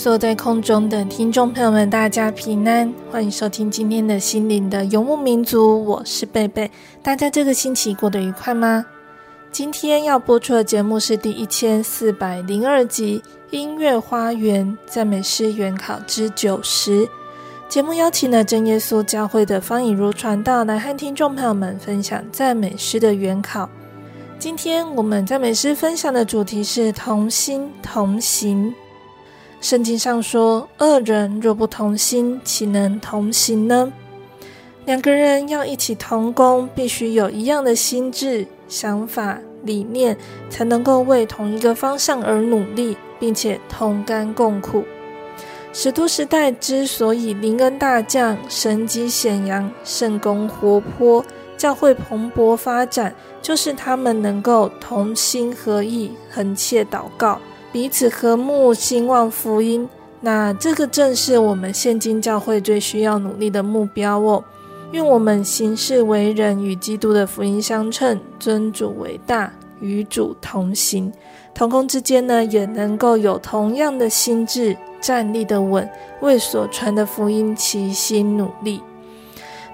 坐在空中的听众朋友们，大家平安，欢迎收听今天的心灵的游牧民族，我是贝贝。大家这个星期过得愉快吗？今天要播出的节目是第一千四百零二集《音乐花园赞美诗原考之九十》。节目邀请了真耶稣教会的方以如传道来和听众朋友们分享赞美诗的原考。今天我们赞美诗分享的主题是同心同行。圣经上说：“二人若不同心，岂能同行呢？”两个人要一起同工，必须有一样的心智、想法、理念，才能够为同一个方向而努力，并且同甘共苦。使徒时代之所以灵恩大降、神迹显扬、圣工活泼、教会蓬勃发展，就是他们能够同心合意、恒切祷告。彼此和睦，兴旺福音。那这个正是我们现今教会最需要努力的目标哦。愿我们行事为人与基督的福音相称，尊主为大，与主同行。同工之间呢，也能够有同样的心智，站立得稳，为所传的福音齐心努力。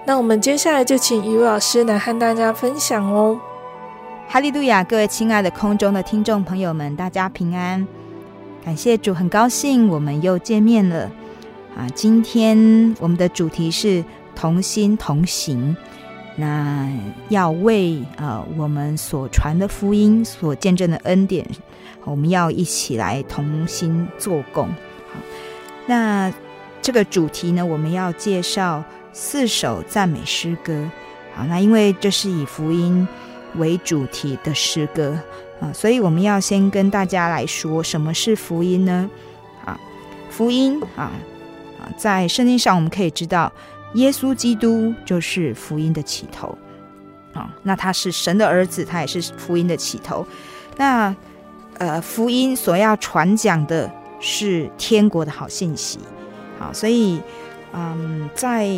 那我们接下来就请一位老师来和大家分享哦。哈利路亚！各位亲爱的空中的听众朋友们，大家平安！感谢主，很高兴我们又见面了啊！今天我们的主题是同心同行，那要为呃我们所传的福音、所见证的恩典，我们要一起来同心做工。好，那这个主题呢，我们要介绍四首赞美诗歌。好，那因为这是以福音。为主题的诗歌啊，所以我们要先跟大家来说什么是福音呢？啊，福音啊啊，在圣经上我们可以知道，耶稣基督就是福音的起头啊。那他是神的儿子，他也是福音的起头。那呃，福音所要传讲的是天国的好信息。好，所以嗯，在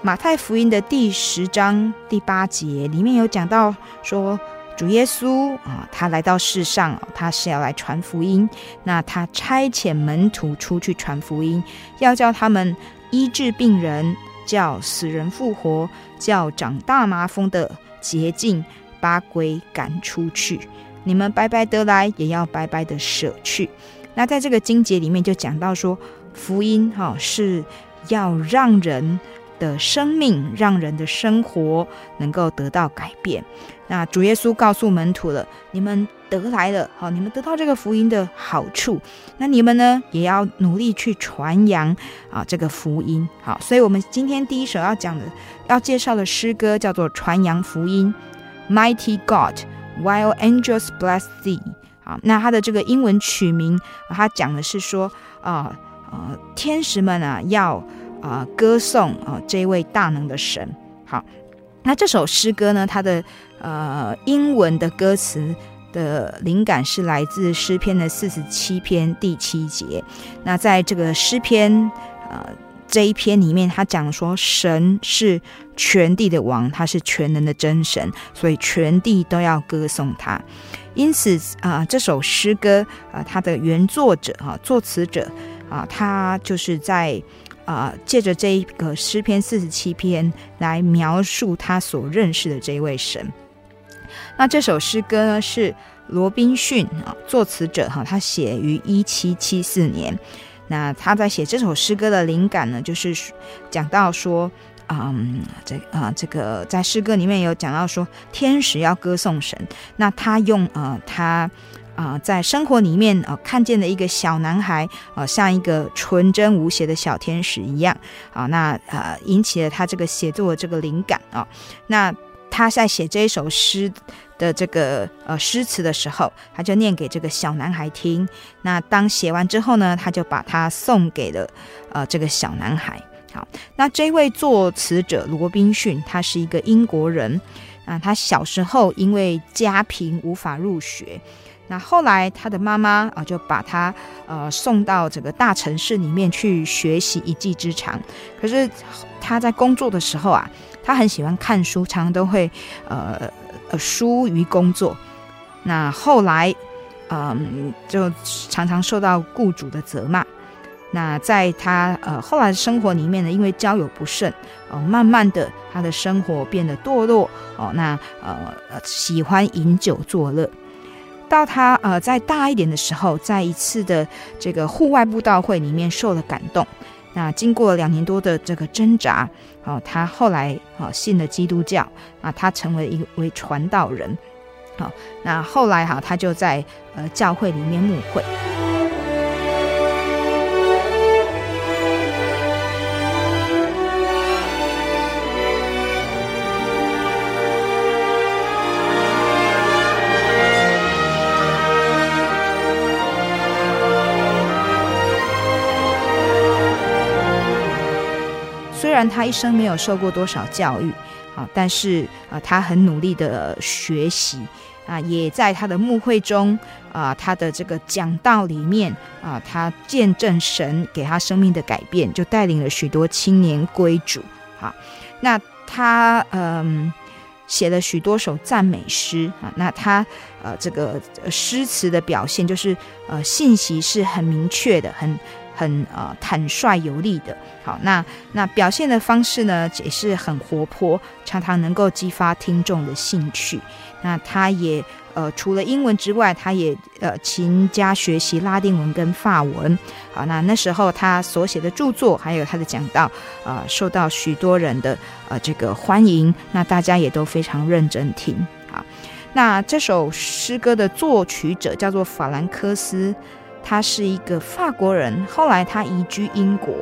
马太福音的第十章第八节里面有讲到说，主耶稣啊，他来到世上，他是要来传福音。那他差遣门徒出去传福音，要叫他们医治病人，叫死人复活，叫长大麻风的洁净，把鬼赶出去。你们白白得来，也要白白的舍去。那在这个经节里面就讲到说，福音哈是要让人。的生命，让人的生活能够得到改变。那主耶稣告诉门徒了：你们得来了，好，你们得到这个福音的好处。那你们呢，也要努力去传扬啊这个福音。好，所以我们今天第一首要讲的、要介绍的诗歌叫做《传扬福音》，Mighty God While Angels Bless Thee。好，那它的这个英文曲名，它讲的是说啊啊，天使们啊要。啊、歌颂啊、这位大能的神。好，那这首诗歌呢，它的呃英文的歌词的灵感是来自诗篇的四十七篇第七节。那在这个诗篇，呃。这一篇里面，他讲说，神是全地的王，他是全能的真神，所以全地都要歌颂他。因此啊、这首诗歌啊、它的原作者啊，作词者啊，他就是在啊，借着这一个诗篇四十七篇来描述他所认识的这一位神。那这首诗歌呢，是罗宾逊啊，作词者哈，他写于一七七四年。那他在写这首诗歌的灵感呢，就是讲到说，嗯，这啊、这个在诗歌里面有讲到说，天使要歌颂神。那他用呃，他啊、在生活里面啊、呃，看见的一个小男孩啊、呃，像一个纯真无邪的小天使一样啊、那呃，引起了他这个写作的这个灵感啊、那他在写这一首诗。的这个呃诗词的时候，他就念给这个小男孩听。那当写完之后呢，他就把它送给了呃这个小男孩。好，那这位作词者罗宾逊，他是一个英国人。啊，他小时候因为家贫无法入学，那后来他的妈妈啊就把他呃送到这个大城市里面去学习一技之长。可是他在工作的时候啊，他很喜欢看书，常常都会呃。呃，疏于工作，那后来，嗯，就常常受到雇主的责骂。那在他呃后来的生活里面呢，因为交友不慎，哦，慢慢的他的生活变得堕落。哦，那呃喜欢饮酒作乐。到他呃在大一点的时候，在一次的这个户外布道会里面受了感动。那经过两年多的这个挣扎，哦，他后来哦信了基督教，啊，他成为一位传道人，好，那后来哈，他就在呃教会里面牧会。虽然他一生没有受过多少教育，啊，但是啊，他很努力的学习，啊，也在他的牧会中，啊，他的这个讲道里面，啊，他见证神给他生命的改变，就带领了许多青年归主，啊，那他嗯写了许多首赞美诗，啊，那他呃这个诗词的表现就是呃信息是很明确的，很。很呃坦率有力的，好，那那表现的方式呢，也是很活泼，常常能够激发听众的兴趣。那他也呃除了英文之外，他也呃勤加学习拉丁文跟法文。好，那那时候他所写的著作还有他的讲道，啊、呃，受到许多人的呃这个欢迎。那大家也都非常认真听。好，那这首诗歌的作曲者叫做法兰克斯。他是一个法国人，后来他移居英国。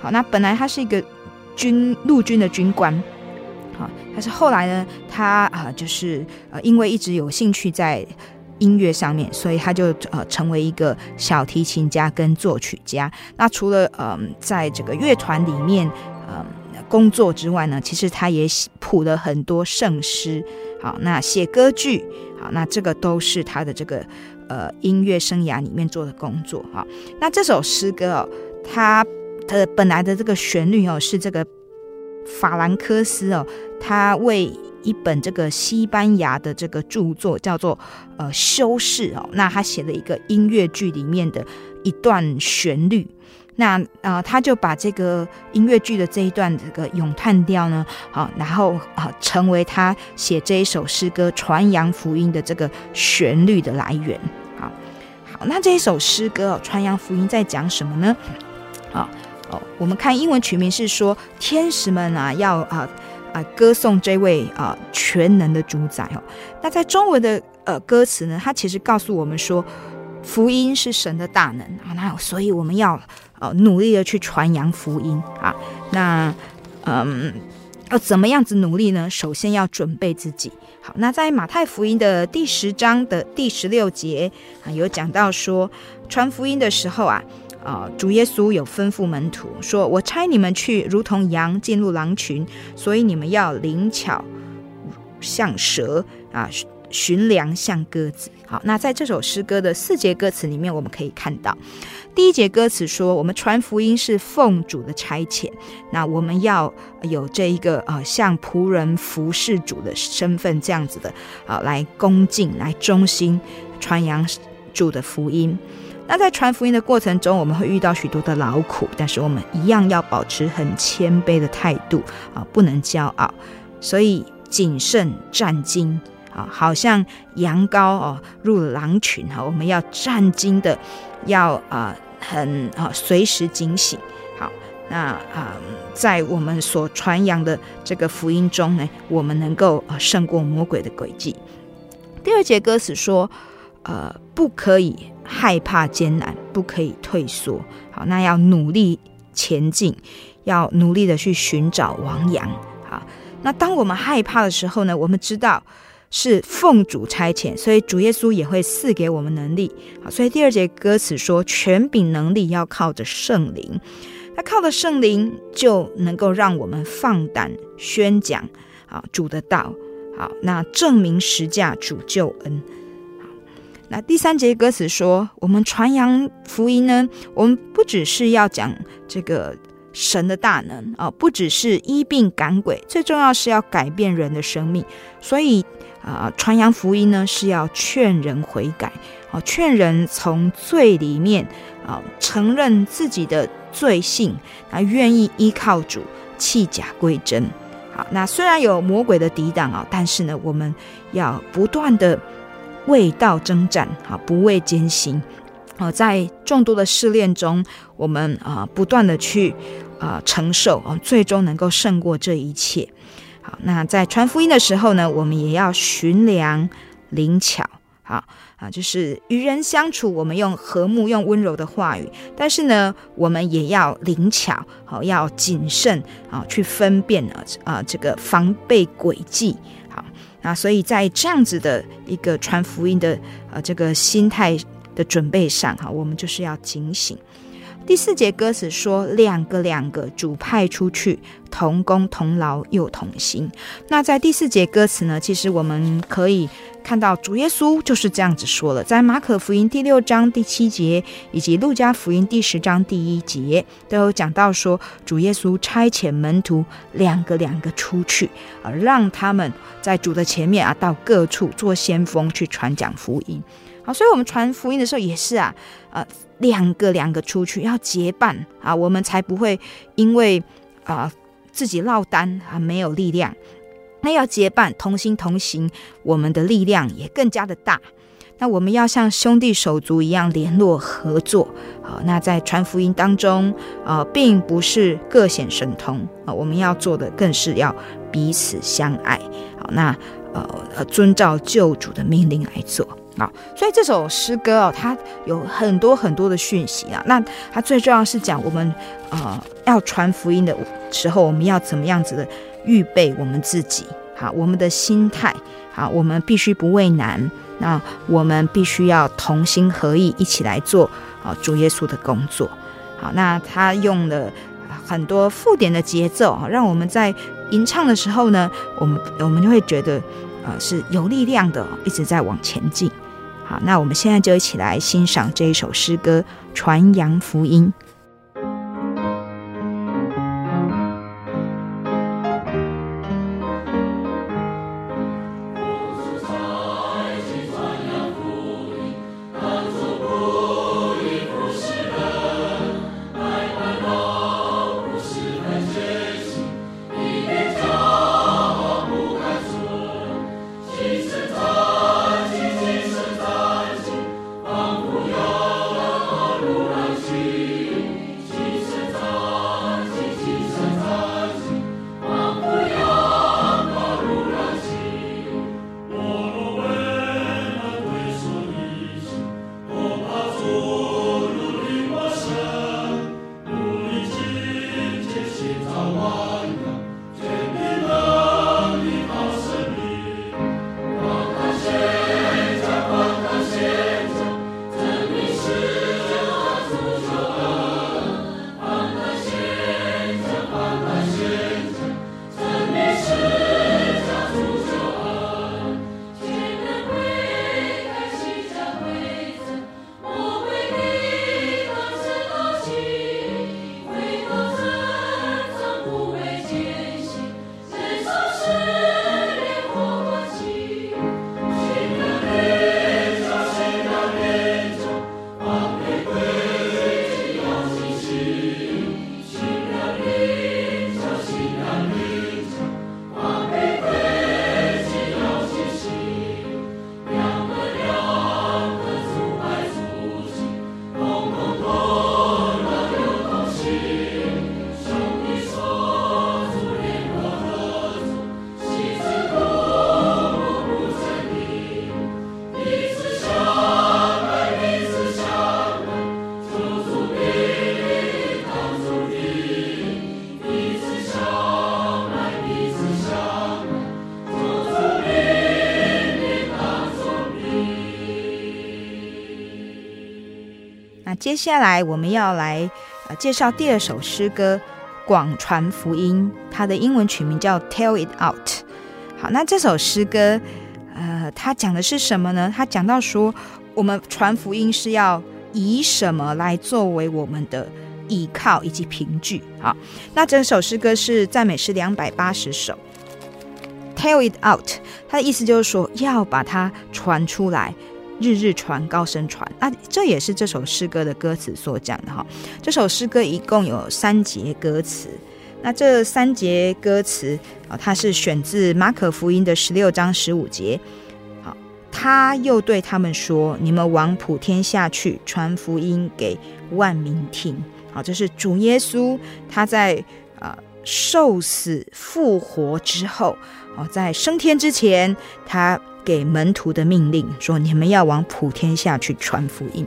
好，那本来他是一个军陆军的军官，好，但是后来呢，他啊就是呃因为一直有兴趣在音乐上面，所以他就呃成为一个小提琴家跟作曲家。那除了嗯、在这个乐团里面嗯、工作之外呢，其实他也谱了很多圣诗。好，那写歌剧，好，那这个都是他的这个。呃，音乐生涯里面做的工作哈，那这首诗歌哦，它的本来的这个旋律哦，是这个法兰克斯哦，他为一本这个西班牙的这个著作叫做呃修饰哦，那他写了一个音乐剧里面的一段旋律。那呃，他就把这个音乐剧的这一段这个咏叹调呢，好，然后啊，成为他写这一首诗歌传扬福音的这个旋律的来源。好，好，那这一首诗歌，传扬福音在讲什么呢？啊，哦，我们看英文曲名是说，天使们啊要啊啊歌颂这位啊全能的主宰哦。那在中文的呃歌词呢，它其实告诉我们说，福音是神的大能啊，那所以我们要。哦，努力的去传扬福音啊！那，嗯，要怎么样子努力呢？首先要准备自己。好，那在马太福音的第十章的第十六节啊，有讲到说，传福音的时候啊，啊，主耶稣有吩咐门徒说：“我差你们去，如同羊进入狼群，所以你们要灵巧像蛇啊，驯良像鸽子。”好，那在这首诗歌的四节歌词里面，我们可以看到，第一节歌词说，我们传福音是奉主的差遣，那我们要有这一个呃，像仆人服侍主的身份这样子的啊、来恭敬、来忠心传扬主的福音。那在传福音的过程中，我们会遇到许多的劳苦，但是我们一样要保持很谦卑的态度啊、不能骄傲，所以谨慎战兢。啊，好像羊羔哦入狼群哈，我们要战兢的，要啊很啊随时警醒。好，那啊在我们所传扬的这个福音中呢，我们能够啊胜过魔鬼的诡计。第二节歌词说，呃，不可以害怕艰难，不可以退缩。好，那要努力前进，要努力的去寻找王羊。好，那当我们害怕的时候呢，我们知道。是奉主差遣，所以主耶稣也会赐给我们能力。好，所以第二节歌词说，权柄能力要靠着圣灵，那靠着圣灵就能够让我们放胆宣讲啊主的道。好，那证明实价主救恩。好，那第三节歌词说，我们传扬福音呢，我们不只是要讲这个。神的大能啊，不只是医病赶鬼，最重要是要改变人的生命。所以啊，传扬福音呢，是要劝人悔改啊，劝人从罪里面啊，承认自己的罪性啊，愿意依靠主，弃假归真。好，那虽然有魔鬼的抵挡啊，但是呢，我们要不断的为道征战啊，不畏艰辛。啊，在众多的试炼中，我们啊不断的去啊承受啊，最终能够胜过这一切。好，那在传福音的时候呢，我们也要驯良灵巧。好啊，就是与人相处，我们用和睦、用温柔的话语；但是呢，我们也要灵巧，好，要谨慎啊，去分辨啊啊这个防备诡计。好，那所以在这样子的一个传福音的呃这个心态。的准备上，哈，我们就是要警醒。第四节歌词说：“两个两个主派出去，同工同劳又同心。”那在第四节歌词呢，其实我们可以看到主耶稣就是这样子说了，在马可福音第六章第七节，以及路加福音第十章第一节，都有讲到说，主耶稣差遣门徒两个两个出去，啊，让他们在主的前面啊，到各处做先锋去传讲福音。所以我们传福音的时候也是啊，呃，两个两个出去要结伴啊，我们才不会因为啊、自己落单啊没有力量。那要结伴同心同行，我们的力量也更加的大。那我们要像兄弟手足一样联络合作啊。那在传福音当中啊，并不是各显神通啊，我们要做的更是要彼此相爱。好，那呃，遵照救主的命令来做。好，所以这首诗歌哦，它有很多很多的讯息啊。那它最重要是讲我们呃要传福音的时候，我们要怎么样子的预备我们自己。好，我们的心态，好，我们必须不畏难。那我们必须要同心合意，一起来做啊主耶稣的工作。好，那他用了很多附点的节奏啊，让我们在吟唱的时候呢，我们我们就会觉得。呃，是有力量的，一直在往前进。好，那我们现在就一起来欣赏这一首诗歌《传扬福音》。接下来我们要来呃介绍第二首诗歌《广传福音》，它的英文曲名叫《Tell It Out》。好，那这首诗歌，呃，它讲的是什么呢？它讲到说，我们传福音是要以什么来作为我们的依靠以及凭据？好，那这首诗歌是赞美诗两百八十首。Tell it out，它的意思就是说要把它传出来，日日传，高声传。那这也是这首诗歌的歌词所讲的哈。这首诗歌一共有三节歌词，那这三节歌词啊，它是选自马可福音的十六章十五节。好，他又对他们说：“你们往普天下去，传福音给万民听。”好，这是主耶稣他在啊受死复活之后。哦，在升天之前，他给门徒的命令说：“你们要往普天下去传福音。”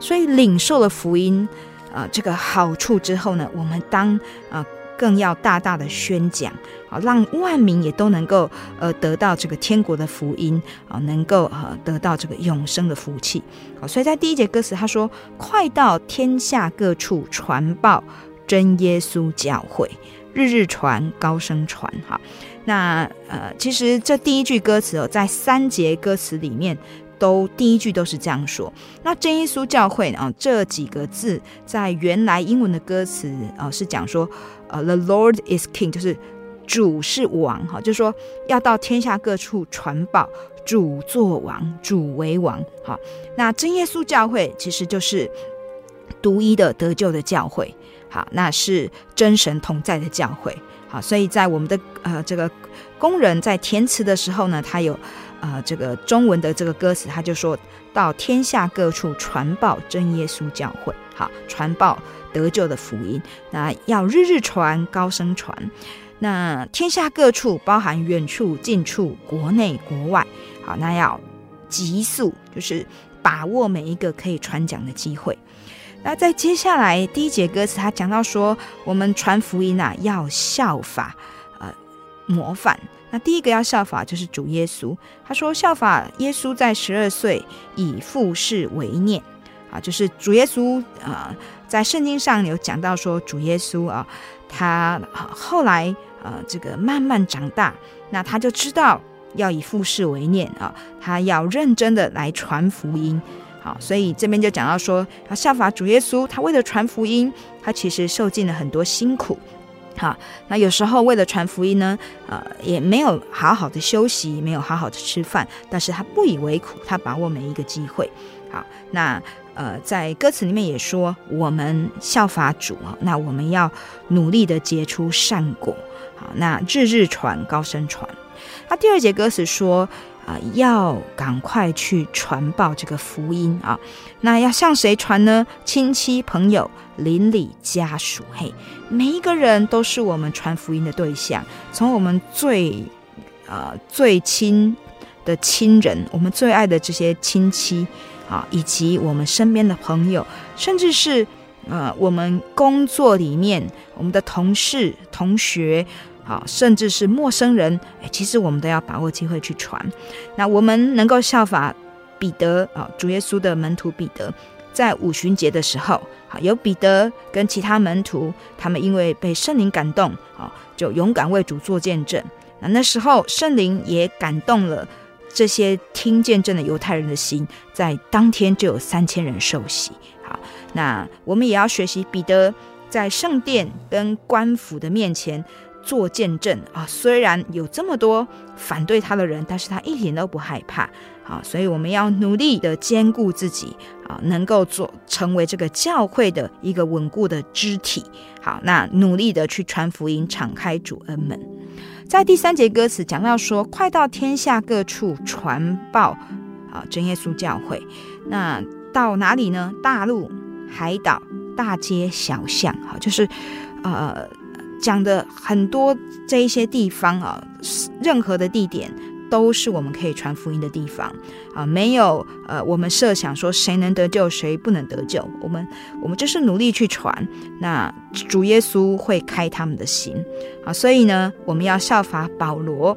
所以领受了福音啊、这个好处之后呢，我们当啊、更要大大的宣讲啊，让万民也都能够呃得到这个天国的福音啊，能够呃得到这个永生的福气。好，所以在第一节歌词他说：“快到天下各处传报真耶稣教会，日日传，高声传。”哈。那呃，其实这第一句歌词哦，在三节歌词里面，都第一句都是这样说。那真耶稣教会啊，这几个字在原来英文的歌词啊，是讲说，呃，The Lord is King，就是主是王哈，就是说要到天下各处传报主作王，主为王。好，那真耶稣教会其实就是独一的得救的教会，好，那是真神同在的教会。啊，所以在我们的呃这个工人在填词的时候呢，他有呃这个中文的这个歌词，他就说到天下各处传报真耶稣教会，好，传报得救的福音，那要日日传，高声传。那天下各处包含远处近处，国内国外，好，那要急速，就是把握每一个可以传讲的机会。那在接下来第一节歌词，他讲到说，我们传福音啊，要效法呃模范。那第一个要效法就是主耶稣，他说效法耶稣在十二岁以父事为念啊，就是主耶稣啊、在圣经上有讲到说主耶稣啊，他后来呃这个慢慢长大，那他就知道要以父事为念啊，他要认真的来传福音。好，所以这边就讲到说，要效法主耶稣，他为了传福音，他其实受尽了很多辛苦。好，那有时候为了传福音呢，呃，也没有好好的休息，没有好好的吃饭，但是他不以为苦，他把握每一个机会。好，那呃，在歌词里面也说，我们效法主啊，那我们要努力的结出善果。好，那日日传，高声传。那第二节歌词说。啊，要赶快去传报这个福音啊！那要向谁传呢？亲戚、朋友、邻里、家属，嘿，每一个人都是我们传福音的对象。从我们最呃最亲的亲人，我们最爱的这些亲戚啊，以及我们身边的朋友，甚至是呃我们工作里面我们的同事、同学。好，甚至是陌生人，哎，其实我们都要把握机会去传。那我们能够效法彼得啊，主耶稣的门徒彼得，在五旬节的时候，好，有彼得跟其他门徒，他们因为被圣灵感动，啊，就勇敢为主做见证。那那时候圣灵也感动了这些听见证的犹太人的心，在当天就有三千人受洗。好，那我们也要学习彼得在圣殿跟官府的面前。做见证啊，虽然有这么多反对他的人，但是他一点都不害怕啊，所以我们要努力的坚固自己啊，能够做成为这个教会的一个稳固的肢体。好，那努力的去传福音，敞开主恩门。在第三节歌词讲到说，快到天下各处传报啊，真耶稣教会。那到哪里呢？大陆、海岛、大街小巷，好，就是呃。讲的很多这一些地方啊，任何的地点都是我们可以传福音的地方啊，没有呃，我们设想说谁能得救，谁不能得救，我们我们就是努力去传，那主耶稣会开他们的心啊，所以呢，我们要效法保罗，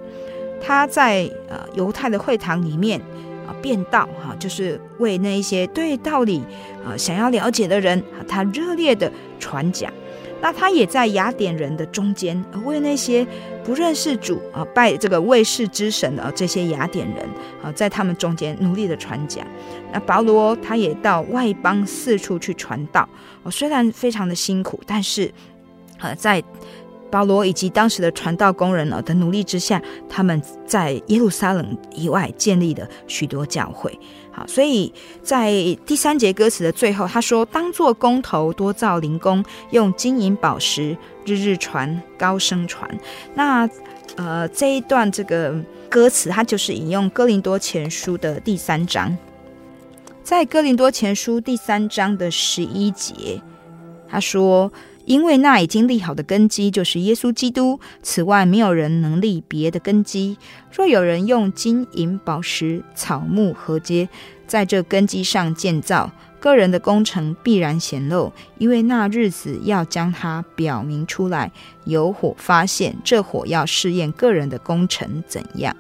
他在呃犹太的会堂里面啊辩道哈，就是为那一些对道理啊想要了解的人，他热烈的传讲。那他也在雅典人的中间，为那些不认识主啊、拜这个卫士之神的这些雅典人啊，在他们中间努力的传讲。那保罗他也到外邦四处去传道，虽然非常的辛苦，但是呃，在保罗以及当时的传道工人呢的努力之下，他们在耶路撒冷以外建立了许多教会。好，所以在第三节歌词的最后，他说：“当作工头，多造灵工，用金银宝石，日日传，高声传。”那呃，这一段这个歌词，它就是引用哥林多前书的第三章，在哥林多前书第三章的十一节，他说。因为那已经立好的根基就是耶稣基督，此外没有人能立别的根基。若有人用金银宝石、草木禾秸，在这根基上建造，个人的工程必然显露，因为那日子要将它表明出来，有火发现，这火要试验个人的工程怎样。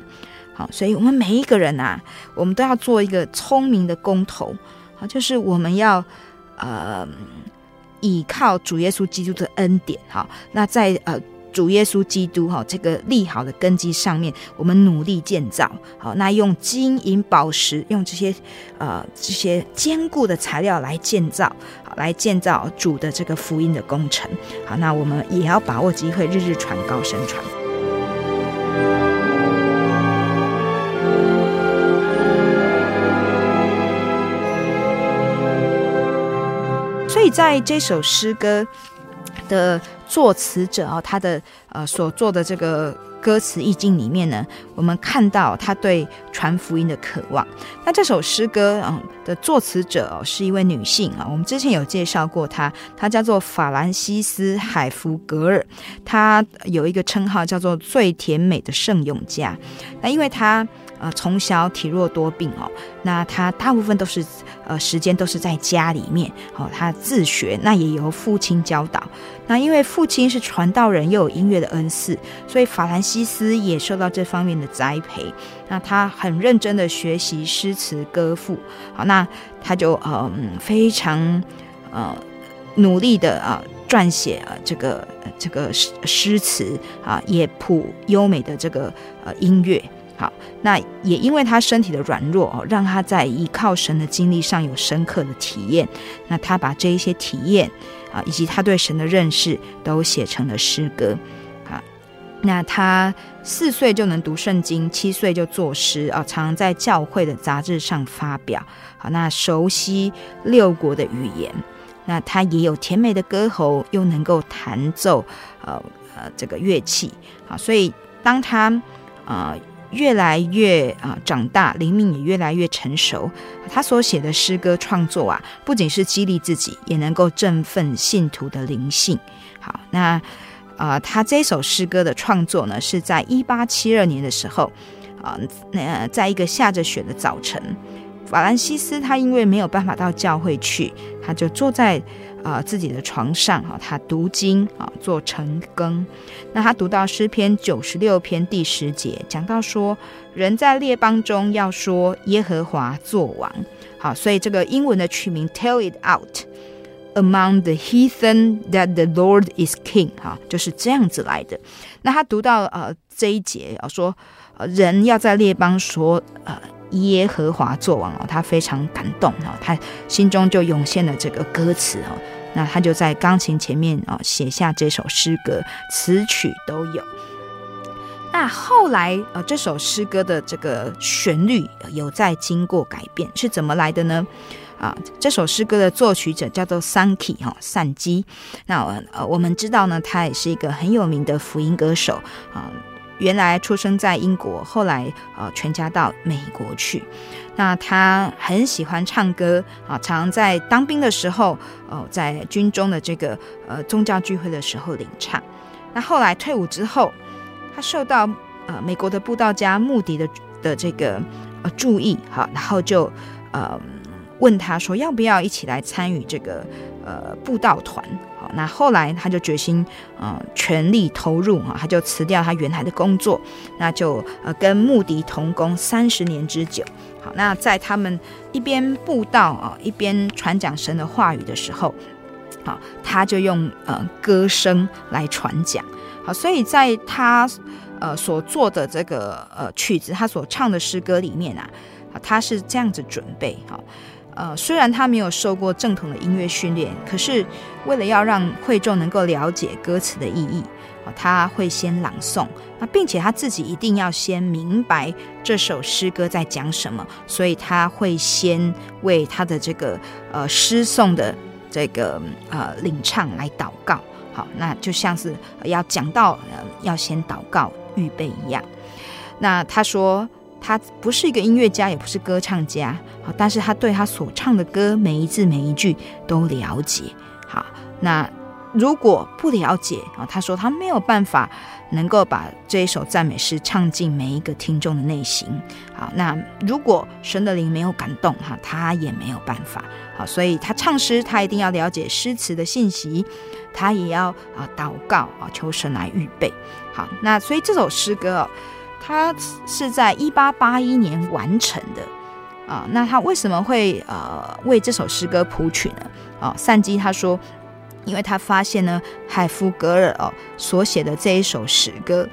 好，所以我们每一个人啊，我们都要做一个聪明的工头，好，就是我们要呃。倚靠主耶稣基督的恩典，哈，那在呃主耶稣基督哈这个利好的根基上面，我们努力建造，好，那用金银宝石，用这些呃这些坚固的材料来建造，好，来建造主的这个福音的工程，好，那我们也要把握机会，日日传，高声传。所以在这首诗歌的作词者啊，他的呃所做的这个歌词意境里面呢，我们看到他对传福音的渴望。那这首诗歌嗯的作词者哦是一位女性啊，我们之前有介绍过她，她叫做法兰西斯海弗格尔，她有一个称号叫做最甜美的圣咏家。那因为她。呃，从小体弱多病哦，那他大部分都是呃时间都是在家里面哦，他自学，那也由父亲教导。那因为父亲是传道人，又有音乐的恩赐，所以法兰西斯也受到这方面的栽培。那他很认真的学习诗词歌赋，好，那他就呃非常呃努力的啊撰写啊这个这个诗诗词啊，也谱优美的这个呃音乐。好，那也因为他身体的软弱哦，让他在依靠神的经历上有深刻的体验。那他把这一些体验啊，以及他对神的认识，都写成了诗歌。啊，那他四岁就能读圣经，七岁就作诗啊，常在教会的杂志上发表。好，那熟悉六国的语言，那他也有甜美的歌喉，又能够弹奏呃呃这个乐器。好，所以当他。呃越来越啊长大，灵命也越来越成熟。他所写的诗歌创作啊，不仅是激励自己，也能够振奋信徒的灵性。好，那啊，他这首诗歌的创作呢，是在一八七二年的时候啊，那在一个下着雪的早晨，法兰西斯他因为没有办法到教会去，他就坐在。啊、呃，自己的床上哈，他读经啊，做晨更。那他读到诗篇九十六篇第十节，讲到说，人在列邦中要说耶和华作王。好，所以这个英文的取名 Tell it out among the heathen that the Lord is king。哈，就是这样子来的。那他读到呃这一节啊，说呃人要在列邦说呃。耶和华作王哦，他非常感动哦，他心中就涌现了这个歌词哦，那他就在钢琴前面哦写下这首诗歌，词曲都有。那后来呃，这首诗歌的这个旋律有在经过改变，是怎么来的呢？啊，这首诗歌的作曲者叫做桑基哈善基，那呃我们知道呢，他也是一个很有名的福音歌手啊。原来出生在英国，后来呃全家到美国去。那他很喜欢唱歌啊，常在当兵的时候，呃，在军中的这个呃宗教聚会的时候领唱。那后来退伍之后，他受到呃美国的布道家穆迪的的这个呃注意，好，然后就呃问他说要不要一起来参与这个呃布道团。那后来他就决心，呃，全力投入啊，他就辞掉他原来的工作，那就呃跟穆迪同工三十年之久。好，那在他们一边布道啊，一边传讲神的话语的时候，好，他就用呃歌声来传讲。好，所以在他呃所做的这个呃曲子，他所唱的诗歌里面啊，他是这样子准备好。呃，虽然他没有受过正统的音乐训练，可是为了要让会众能够了解歌词的意义，他会先朗诵，那并且他自己一定要先明白这首诗歌在讲什么，所以他会先为他的这个呃诗诵的这个呃领唱来祷告。好，那就像是要讲到要先祷告预备一样。那他说。他不是一个音乐家，也不是歌唱家，好，但是他对他所唱的歌每一字每一句都了解。好，那如果不了解啊，他说他没有办法能够把这一首赞美诗唱进每一个听众的内心。好，那如果神的灵没有感动哈，他也没有办法。好，所以他唱诗，他一定要了解诗词的信息，他也要啊祷告啊，求神来预备。好，那所以这首诗歌。他是在一八八一年完成的啊，那他为什么会呃为这首诗歌谱曲呢？啊，善基他说，因为他发现呢，海夫格尔哦所写的这一首诗歌，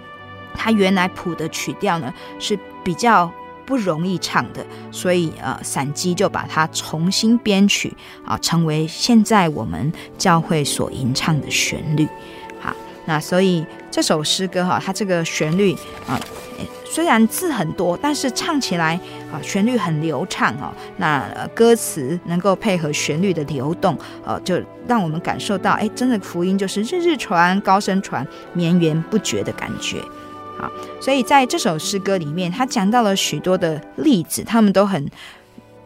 他原来谱的曲调呢是比较不容易唱的，所以呃，善基就把它重新编曲啊，成为现在我们教会所吟唱的旋律。那所以这首诗歌哈，它这个旋律啊。虽然字很多，但是唱起来啊，旋律很流畅哦。那歌词能够配合旋律的流动，呃，就让我们感受到，哎，真的福音就是日日传、高声传、绵延不绝的感觉。好，所以在这首诗歌里面，他讲到了许多的例子，他们都很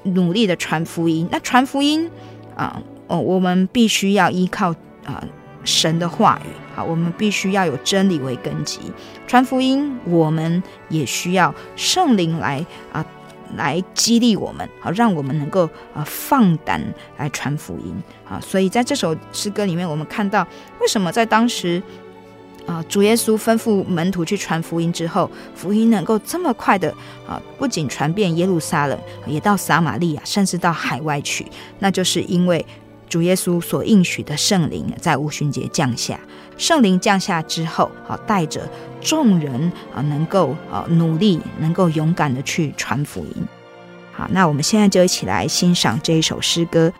努力的传福音。那传福音啊，哦，我们必须要依靠啊神的话语。好，我们必须要有真理为根基，传福音，我们也需要圣灵来啊，来激励我们，好，让我们能够啊放胆来传福音啊。所以在这首诗歌里面，我们看到为什么在当时啊，主耶稣吩咐门徒去传福音之后，福音能够这么快的啊，不仅传遍耶路撒冷，也到撒玛利亚，甚至到海外去，那就是因为主耶稣所应许的圣灵在五旬节降下。圣灵降下之后，啊，带着众人啊，能够啊努力，能够勇敢的去传福音。好，那我们现在就一起来欣赏这一首诗歌。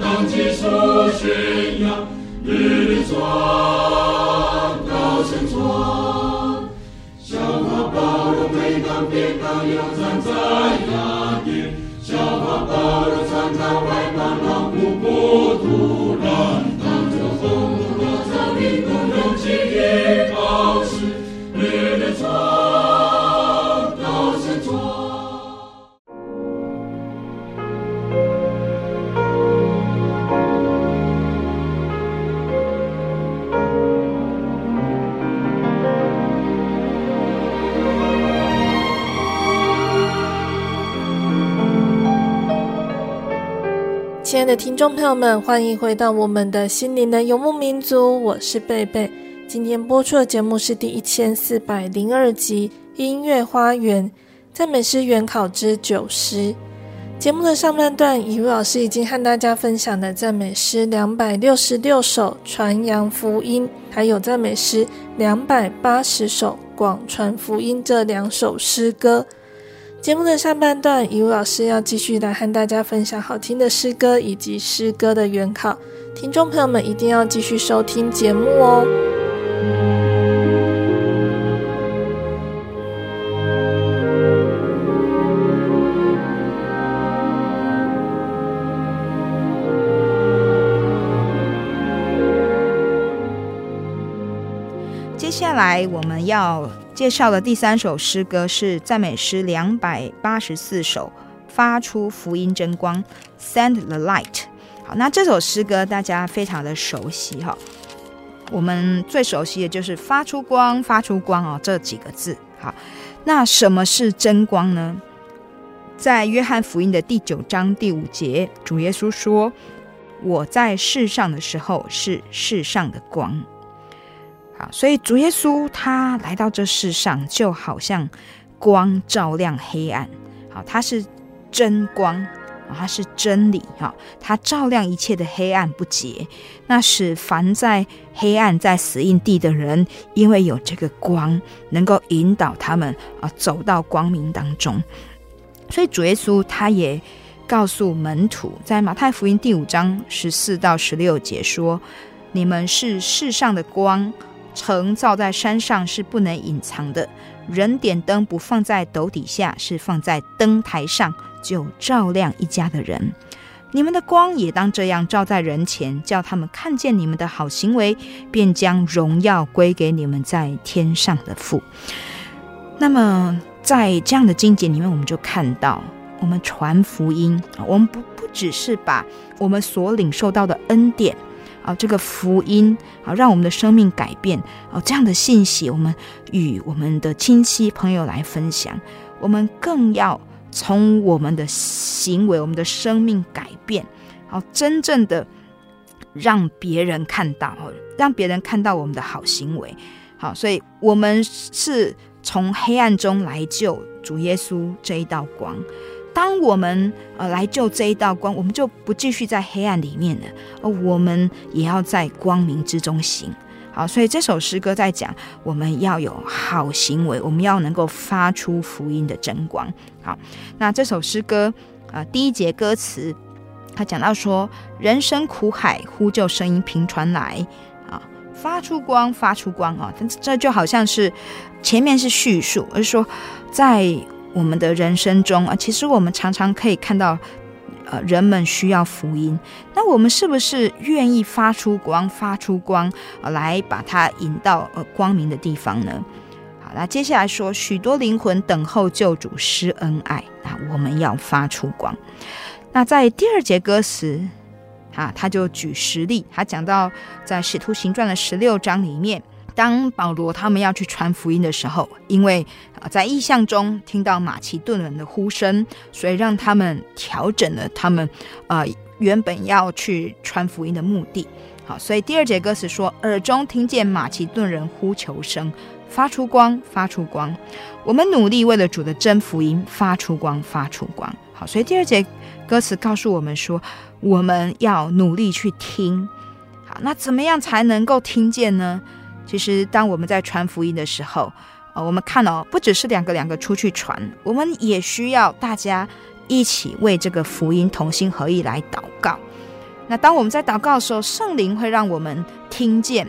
当接受宣扬，日日转高声唱，笑话包容美感，别当又站在阳。亲爱的听众朋友们，欢迎回到我们的心灵的游牧民族，我是贝贝。今天播出的节目是第一千四百零二集《音乐花园赞美诗原考之九十》。节目的上半段，以如老师已经和大家分享的赞美诗两百六十六首传扬福音，还有赞美诗两百八十首广传福音这两首诗歌。节目的上半段，以如老师要继续来和大家分享好听的诗歌以及诗歌的原考，听众朋友们一定要继续收听节目哦。接下来我们要。介绍的第三首诗歌是赞美诗两百八十四首，发出福音真光，Send the light。好，那这首诗歌大家非常的熟悉哈，我们最熟悉的就是发出光，发出光哦这几个字。好，那什么是真光呢？在约翰福音的第九章第五节，主耶稣说：“我在世上的时候是世上的光。”啊，所以主耶稣他来到这世上，就好像光照亮黑暗。好，他是真光啊，他是真理哈，他照亮一切的黑暗不洁。那使凡在黑暗、在死荫地的人，因为有这个光，能够引导他们啊，走到光明当中。所以主耶稣他也告诉门徒，在马太福音第五章十四到十六节说：“你们是世上的光。”城造在山上是不能隐藏的，人点灯不放在斗底下，是放在灯台上，就照亮一家的人。你们的光也当这样照在人前，叫他们看见你们的好行为，便将荣耀归给你们在天上的父。那么，在这样的经节里面，我们就看到，我们传福音，我们不不只是把我们所领受到的恩典。啊，这个福音啊，让我们的生命改变哦。这样的信息，我们与我们的亲戚朋友来分享。我们更要从我们的行为、我们的生命改变，好，真正的让别人看到，让别人看到我们的好行为。好，所以我们是从黑暗中来救主耶稣这一道光。当我们呃来救这一道光，我们就不继续在黑暗里面了，而我们也要在光明之中行。好，所以这首诗歌在讲我们要有好行为，我们要能够发出福音的真光。好，那这首诗歌啊、第一节歌词，他讲到说：人生苦海，呼救声音频传来啊，发出光，发出光啊，这就好像是前面是叙述，而是说在。我们的人生中啊，其实我们常常可以看到，呃，人们需要福音。那我们是不是愿意发出光，发出光，呃，来把它引到呃光明的地方呢？好，那接下来说，许多灵魂等候救主施恩爱，那我们要发出光。那在第二节歌词，啊，他就举实例，他讲到在使徒行传的十六章里面。当保罗他们要去传福音的时候，因为啊在异象中听到马其顿人的呼声，所以让他们调整了他们啊原本要去传福音的目的。好，所以第二节歌词说：“耳中听见马其顿人呼求声，发出光，发出光。我们努力为了主的真福音发出光，发出光。”好，所以第二节歌词告诉我们说，我们要努力去听。好，那怎么样才能够听见呢？其实，当我们在传福音的时候，呃，我们看哦，不只是两个两个出去传，我们也需要大家一起为这个福音同心合意来祷告。那当我们在祷告的时候，圣灵会让我们听见，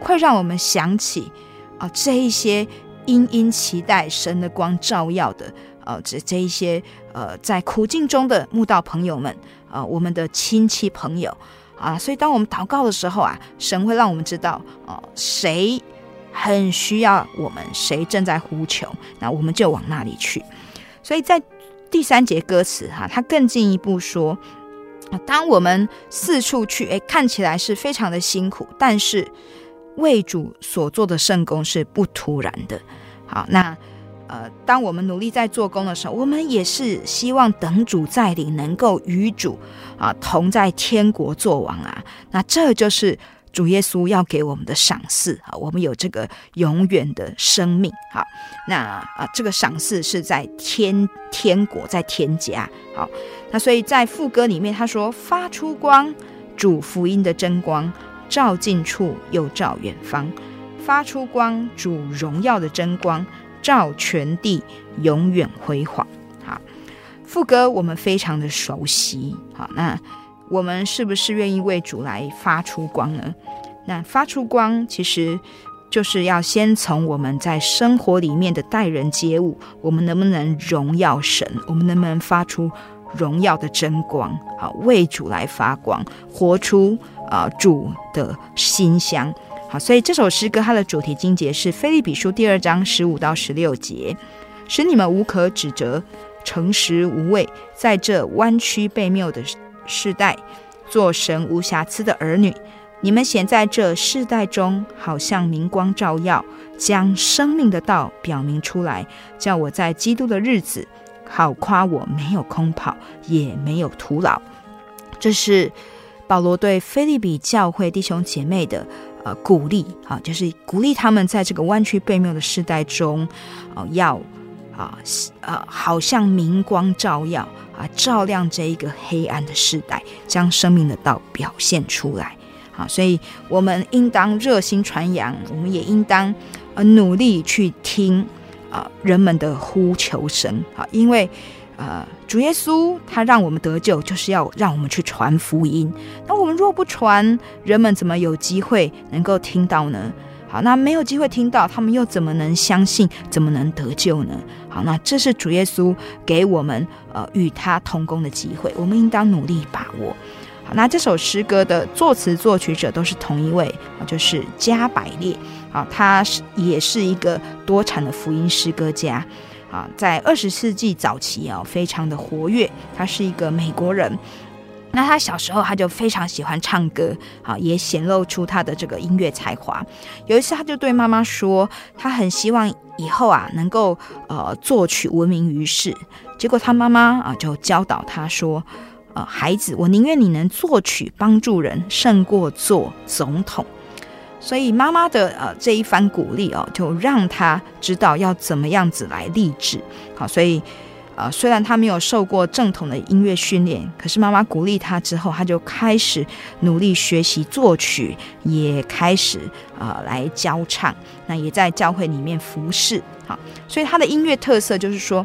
会让我们想起啊，这一些殷殷期待神的光照耀的，呃，这这一些呃，在苦境中的慕道朋友们，呃，我们的亲戚朋友。啊，所以当我们祷告的时候啊，神会让我们知道，哦，谁很需要我们，谁正在呼求，那我们就往那里去。所以在第三节歌词哈，他更进一步说，当我们四处去，诶，看起来是非常的辛苦，但是为主所做的圣工是不突然的。好，那呃，当我们努力在做工的时候，我们也是希望等主再临，能够与主啊同在天国作王啊。那这就是主耶稣要给我们的赏赐啊，我们有这个永远的生命。好，那啊，这个赏赐是在天天国，在天家。好，那所以在副歌里面他说：“发出光，主福音的真光，照近处又照远方。发出光，主荣耀的真光。”照全地，永远辉煌。好，副歌我们非常的熟悉。好，那我们是不是愿意为主来发出光呢？那发出光，其实就是要先从我们在生活里面的待人接物，我们能不能荣耀神？我们能不能发出荣耀的真光？好，为主来发光，活出啊、主的馨香。好，所以这首诗歌它的主题经节是《腓立比书》第二章十五到十六节，使你们无可指责，诚实无伪，在这弯曲悖谬的世代，做神无瑕疵的儿女。你们显在这世代中，好像明光照耀，将生命的道表明出来，叫我在基督的日子，好夸我没有空跑，也没有徒劳。这是保罗对腓立比教会弟兄姐妹的。呃，鼓励啊，就是鼓励他们在这个弯曲背谬的时代中，哦、要啊，呃，好像明光照耀啊，照亮这一个黑暗的时代，将生命的道表现出来。好，所以我们应当热心传扬，我们也应当呃努力去听啊、人们的呼求声啊，因为。呃，主耶稣他让我们得救，就是要让我们去传福音。那我们若不传，人们怎么有机会能够听到呢？好，那没有机会听到，他们又怎么能相信？怎么能得救呢？好，那这是主耶稣给我们呃与他同工的机会，我们应当努力把握。好，那这首诗歌的作词作曲者都是同一位，就是加百列。好，他是也是一个多产的福音诗歌家。啊，在二十世纪早期啊，非常的活跃。他是一个美国人，那他小时候他就非常喜欢唱歌，啊，也显露出他的这个音乐才华。有一次，他就对妈妈说，他很希望以后啊能够呃作曲闻名于世。结果他妈妈啊就教导他说，呃，孩子，我宁愿你能作曲帮助人，胜过做总统。所以妈妈的呃这一番鼓励哦，就让他知道要怎么样子来立志。好，所以呃虽然他没有受过正统的音乐训练，可是妈妈鼓励他之后，他就开始努力学习作曲，也开始呃来教唱，那也在教会里面服侍。好，所以他的音乐特色就是说，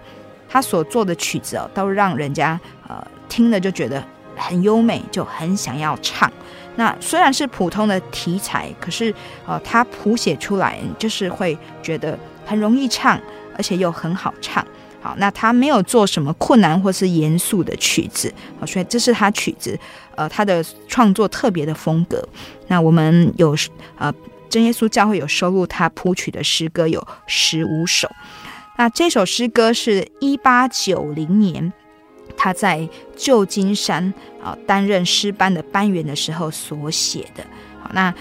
他所做的曲子哦，都让人家呃听了就觉得很优美，就很想要唱。那虽然是普通的题材，可是呃，他谱写出来就是会觉得很容易唱，而且又很好唱。好，那他没有做什么困难或是严肃的曲子，好，所以这是他曲子呃他的创作特别的风格。那我们有呃真耶稣教会有收录他谱曲的诗歌有十五首。那这首诗歌是一八九零年。他在旧金山啊担任诗班的班员的时候所写的。好，那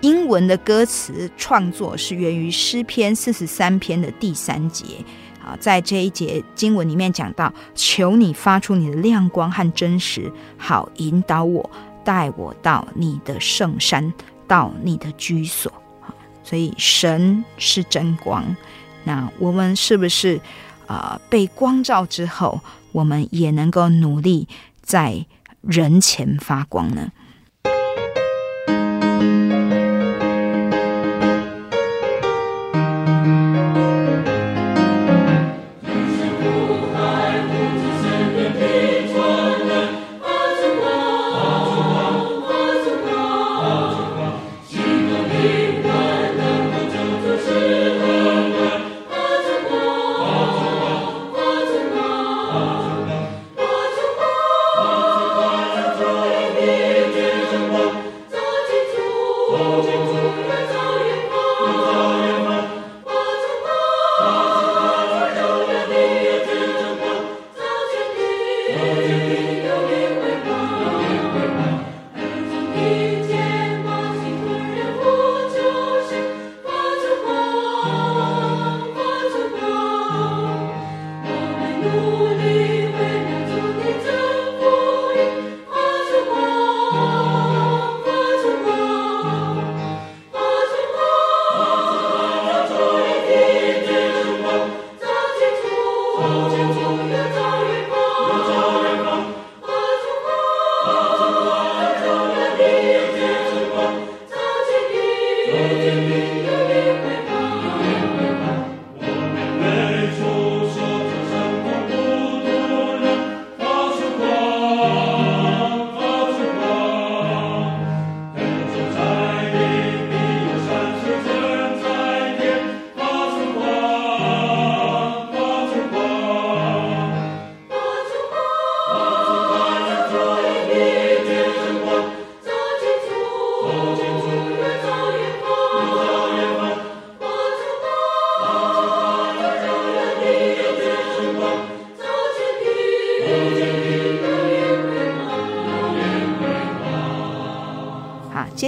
英文的歌词创作是源于诗篇四十三篇的第三节。啊，在这一节经文里面讲到，求你发出你的亮光和真实，好引导我，带我到你的圣山，到你的居所。所以神是真光，那我们是不是啊、被光照之后？我们也能够努力在人前发光呢。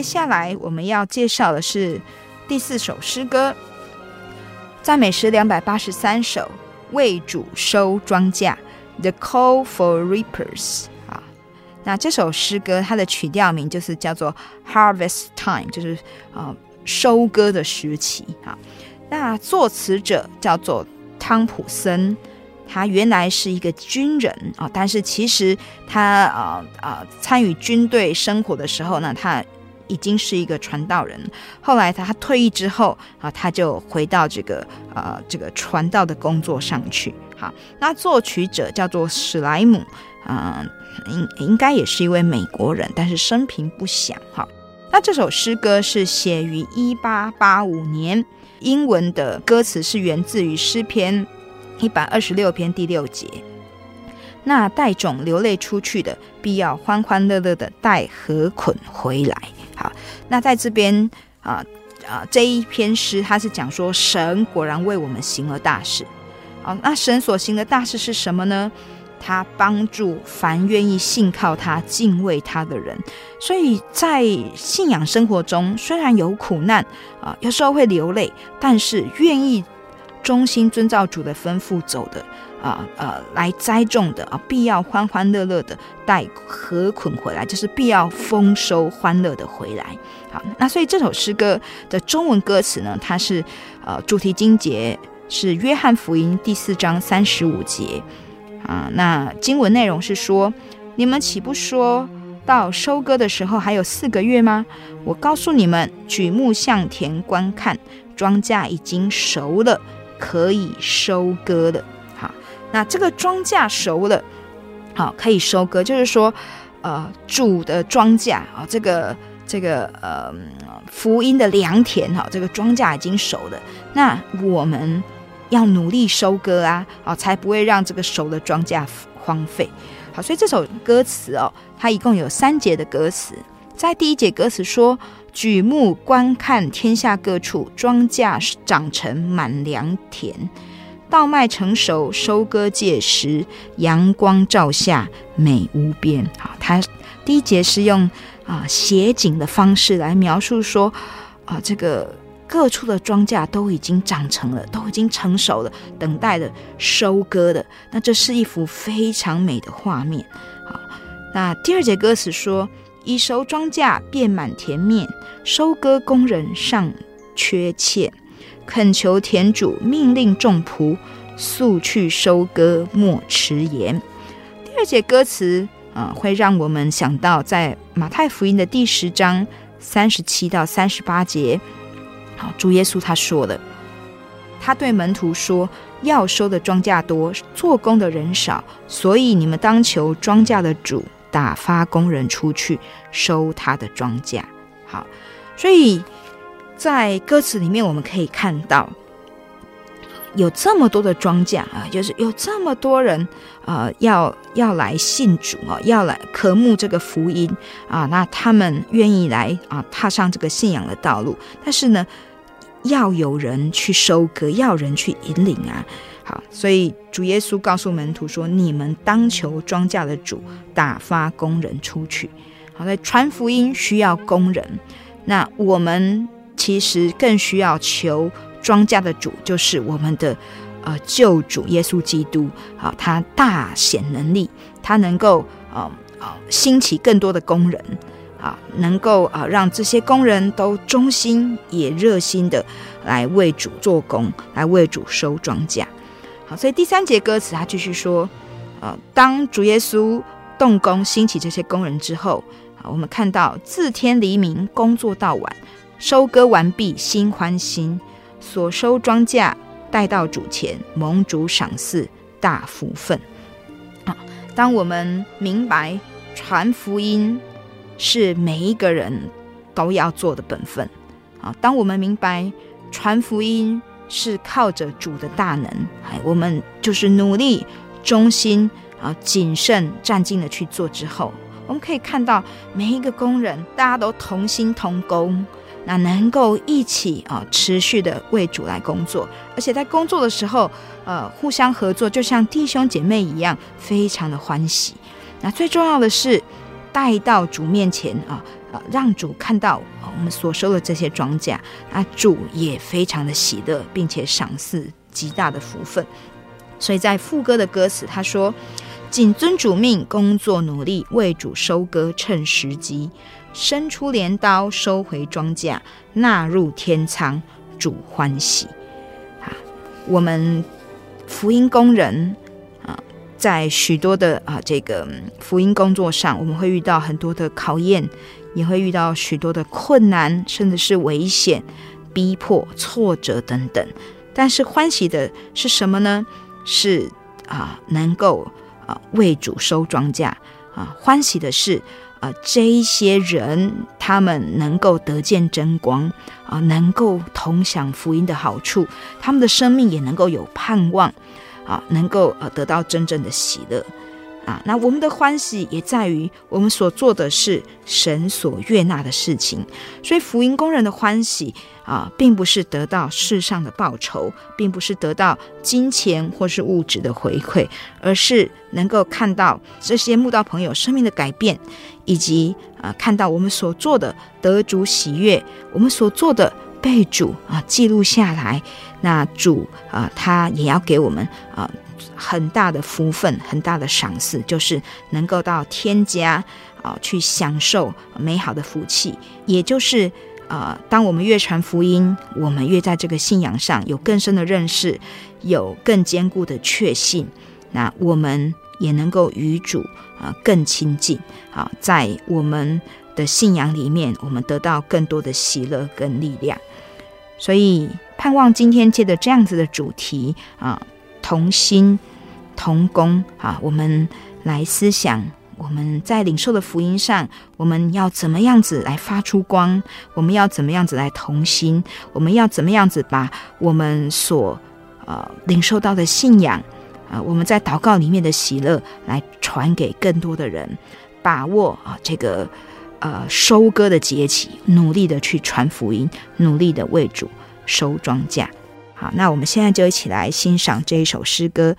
下来我们要介绍的是第四首诗歌，赞美诗两百八十三首，为主收庄稼，The Call for Reapers。啊，那这首诗歌它的曲调名就是叫做 Harvest Time，就是啊收割的时期啊。那作词者叫做汤普森。他原来是一个军人啊，但是其实他啊啊参与军队生活的时候呢，他已经是一个传道人。后来他退役之后啊，他就回到这个呃这个传道的工作上去。好，那作曲者叫做史莱姆，嗯，应应该也是一位美国人，但是生平不详。哈，那这首诗歌是写于一八八五年，英文的歌词是源自于诗篇。一百二十六篇第六节，那带种流泪出去的，必要欢欢乐乐的带禾捆回来。好，那在这边啊啊这一篇诗，它是讲说神果然为我们行了大事。好，那神所行的大事是什么呢？他帮助凡愿意信靠他、敬畏他的人。所以在信仰生活中，虽然有苦难啊，有时候会流泪，但是愿意。忠心遵照主的吩咐走的啊呃，来栽种的啊，必要欢欢乐乐的带禾捆回来，就是必要丰收欢乐的回来。好，那所以这首诗歌的中文歌词呢，它是呃主题经节是约翰福音第四章三十五节啊。那经文内容是说：你们岂不说到收割的时候还有四个月吗？我告诉你们，举目向田观看，庄稼已经熟了。可以收割的，好，那这个庄稼熟了，好，可以收割，就是说，呃，主的庄稼啊，这个这个呃，福音的良田哈，这个庄稼已经熟了，那我们要努力收割啊，啊，才不会让这个熟的庄稼荒废。好，所以这首歌词哦，它一共有三节的歌词，在第一节歌词说。举目观看天下各处，庄稼长成满良田，稻麦成熟，收割届时，阳光照下，美无边。好，他第一节是用啊写景的方式来描述说，啊这个各处的庄稼都已经长成了，都已经成熟了，等待的收割的。那这是一幅非常美的画面。好，那第二节歌词说。已熟庄稼遍满田面，收割工人尚缺欠，恳求田主命令众仆速去收割，莫迟延。第二节歌词啊、会让我们想到在马太福音的第十章三十七到三十八节，好，主耶稣他说了，他对门徒说：“要收的庄稼多，做工的人少，所以你们当求庄稼的主。”打发工人出去收他的庄稼。好，所以在歌词里面我们可以看到，有这么多的庄稼啊，就是有这么多人啊、要要来信主啊，要来渴慕这个福音啊，那他们愿意来啊，踏上这个信仰的道路。但是呢，要有人去收割，要人去引领啊。好，所以主耶稣告诉门徒说：“你们当求庄稼的主打发工人出去。”好，在传福音需要工人，那我们其实更需要求庄稼的主，就是我们的呃救主耶稣基督。好，他大显能力，他能够呃呃兴起更多的工人啊，能够啊让这些工人都忠心也热心的来为主做工，来为主收庄稼。好，所以第三节歌词他继续说，呃，当主耶稣动工兴起这些工人之后，啊，我们看到自天黎明工作到晚，收割完毕心欢欣，所收庄稼带到主前，蒙主赏赐大福分。啊，当我们明白传福音是每一个人都要做的本分，啊，当我们明白传福音。是靠着主的大能，哎，我们就是努力、忠心啊、谨慎、战兢的去做之后，我们可以看到每一个工人，大家都同心同工，那能够一起啊持续的为主来工作，而且在工作的时候，呃，互相合作，就像弟兄姐妹一样，非常的欢喜。那最重要的是带到主面前啊，啊，让主看到我们所收的这些庄稼，啊，主也非常的喜乐，并且赏赐极大的福分。所以在副歌的歌词，他说：“谨遵主命，工作努力，为主收割，趁时机，伸出镰刀，收回庄稼，纳入天仓，主欢喜。”啊，我们福音工人啊，在许多的啊这个福音工作上，我们会遇到很多的考验。也会遇到许多的困难，甚至是危险、逼迫、挫折等等。但是欢喜的是什么呢？是啊，能够啊为主收庄稼啊。欢喜的是啊，这一些人他们能够得见真光啊，能够同享福音的好处，他们的生命也能够有盼望啊，能够呃得到真正的喜乐。啊，那我们的欢喜也在于我们所做的是神所悦纳的事情，所以福音工人的欢喜啊，并不是得到世上的报酬，并不是得到金钱或是物质的回馈，而是能够看到这些慕道朋友生命的改变，以及啊，看到我们所做的得主喜悦，我们所做的被主啊记录下来，那主啊，他也要给我们啊。很大的福分，很大的赏赐，就是能够到天家啊去享受美好的福气。也就是啊，当我们越传福音，我们越在这个信仰上有更深的认识，有更坚固的确信，那我们也能够与主啊更亲近啊，在我们的信仰里面，我们得到更多的喜乐跟力量。所以，盼望今天借着这样子的主题啊。同心同工啊，我们来思想我们在领受的福音上，我们要怎么样子来发出光？我们要怎么样子来同心？我们要怎么样子把我们所呃领受到的信仰啊、呃，我们在祷告里面的喜乐来传给更多的人，把握啊这个呃收割的节期，努力的去传福音，努力的为主收庄稼。好，那我们现在就一起来欣赏这一首诗歌。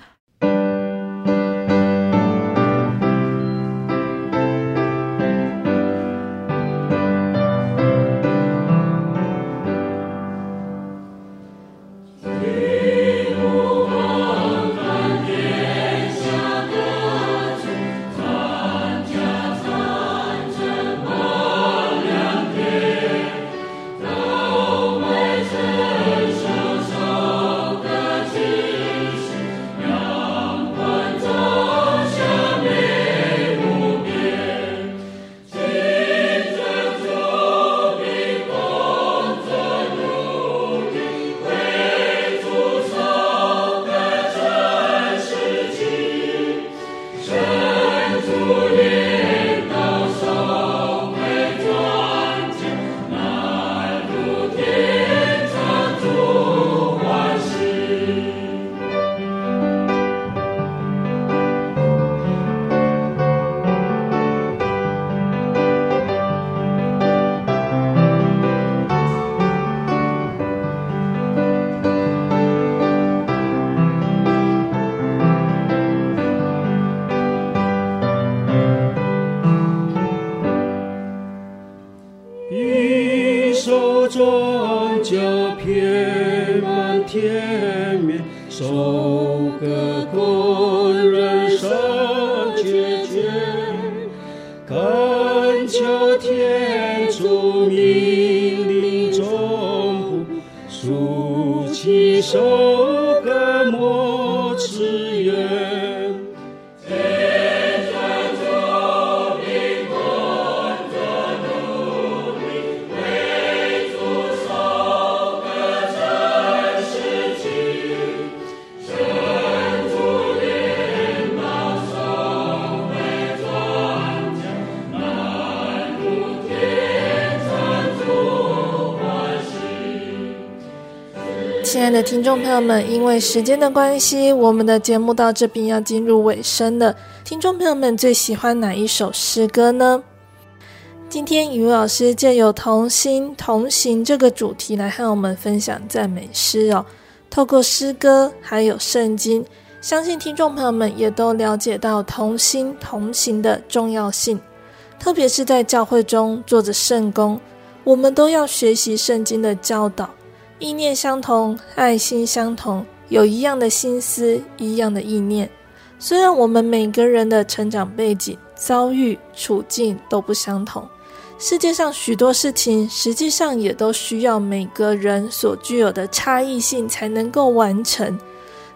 的听众朋友们，因为时间的关系，我们的节目到这边要进入尾声了。听众朋友们最喜欢哪一首诗歌呢？今天雨老师借由同心同行这个主题来和我们分享赞美诗哦。透过诗歌还有圣经，相信听众朋友们也都了解到同心同行的重要性。特别是在教会中做着圣工，我们都要学习圣经的教导，意念相同，爱心相同，有一样的心思，一样的意念。虽然我们每个人的成长背景、遭遇、处境都不相同，世界上许多事情实际上也都需要每个人所具有的差异性才能够完成。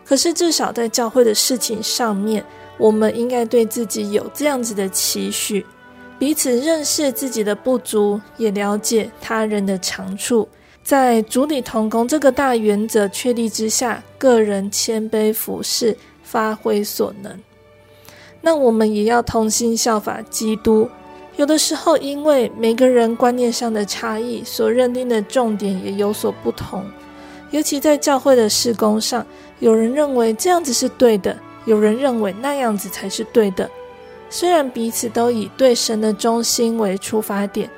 可是至少在教会的事情上面，我们应该对自己有这样子的期许，彼此认识自己的不足，也了解他人的长处，在主理同工这个大原则确立之下，个人谦卑服侍，发挥所能。那我们也要同心效法基督。有的时候，因为每个人观念上的差异，所认定的重点也有所不同，尤其在教会的事工上，有人认为这样子是对的。有人认为那样子才是对的，虽然彼此都以对神的忠心为出发点，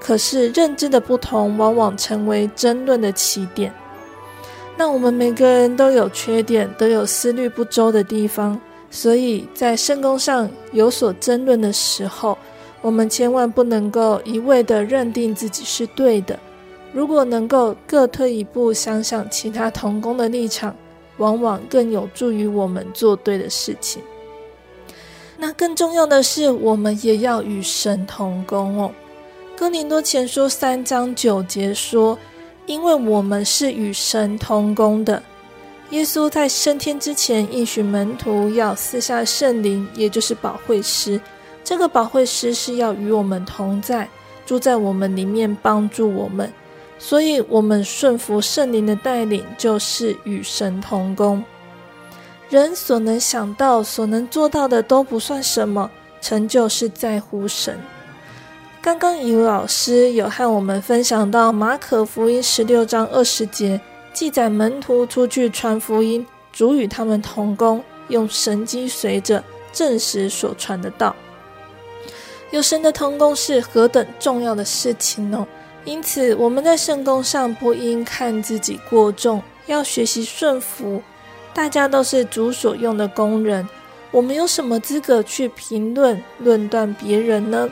可是认知的不同，往往成为争论的起点。那我们每个人都有缺点，都有思虑不周的地方，所以在圣工上有所争论的时候，我们千万不能够一味的认定自己是对的。如果能够各退一步，想想其他同工的立场。往往更有助于我们做对的事情。那更重要的是，我们也要与神同工哦。哥林多前书三章九节说：“因为我们是与神同工的。”耶稣在升天之前应许门徒要赐下圣灵，也就是保惠师。这个保惠师是要与我们同在，住在我们里面，帮助我们。所以，我们顺服圣灵的带领，就是与神同工。人所能想到、所能做到的都不算什么，成就是在乎神。刚刚以老师有和我们分享到马可福音十六章二十节，记载门徒出去传福音，主与他们同工，用神迹随着证实所传的道。有神的同工是何等重要的事情呢？因此，我们在圣工上不应看自己过重，要学习顺服。大家都是主所用的工人，我们有什么资格去评论、论断别人呢？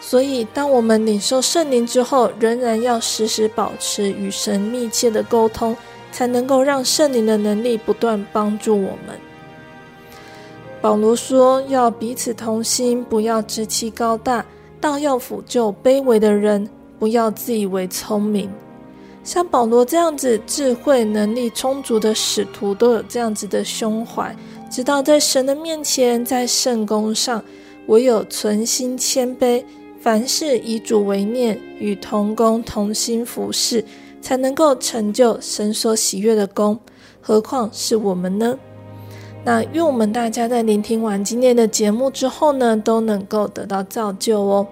所以，当我们领受圣灵之后，仍然要时时保持与神密切的沟通，才能够让圣灵的能力不断帮助我们。保罗说：“要彼此同心，不要志气高大，倒要辅救卑微的人。”不要自以为聪明，像保罗这样子智慧能力充足的使徒，都有这样子的胸怀，知道在神的面前，在圣工上，唯有存心谦卑，凡事以主为念，与同工同心服侍，才能够成就神所喜悦的工。何况是我们呢？那愿我们大家在聆听完今天的节目之后呢，都能够得到造就哦。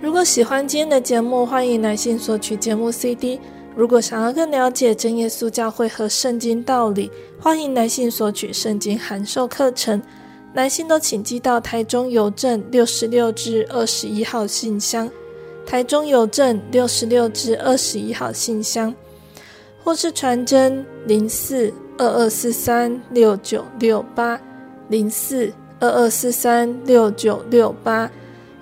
如果喜欢今天的节目，欢迎来信索取节目 CD。如果想要更了解真耶稣教会和圣经道理，欢迎来信索取圣经函授课程。来信都请寄到台中邮政六十六至二十一号信箱，台中邮政六十六至二十一号信箱，或是传真零四二二四三六九六八零四二二四三六九六八。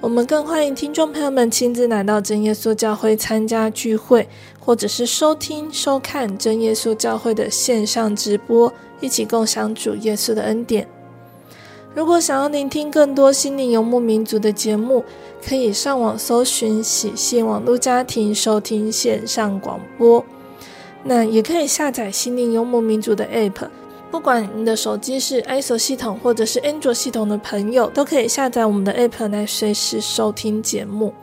我们更欢迎听众朋友们亲自来到真耶稣教会参加聚会，或者是收听、收看真耶稣教会的线上直播，一起共享主耶稣的恩典。如果想要聆听更多心灵游牧民族的节目，可以上网搜寻喜信网络家庭收听线上广播。那也可以下载心灵游牧民族的 App。不管你的手机是 iOS 系统或者是 Android 系统的朋友，都可以下载我们的 App 来随时收听节目。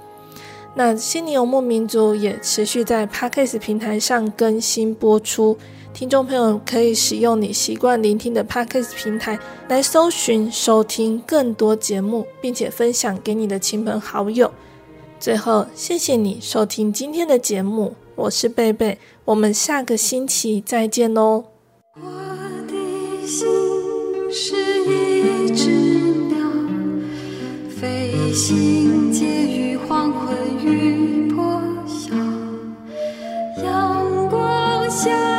那心灵游牧民族也持续在 Podcast 平台上更新播出，听众朋友可以使用你习惯聆听的 Pax 平台来搜寻、收听更多节目，并且分享给你的亲朋好友。最后谢谢你收听今天的节目，我是贝贝，我们下个星期再见哦。我的心是一只鸟，飞行介于黄昏与破晓，阳光下。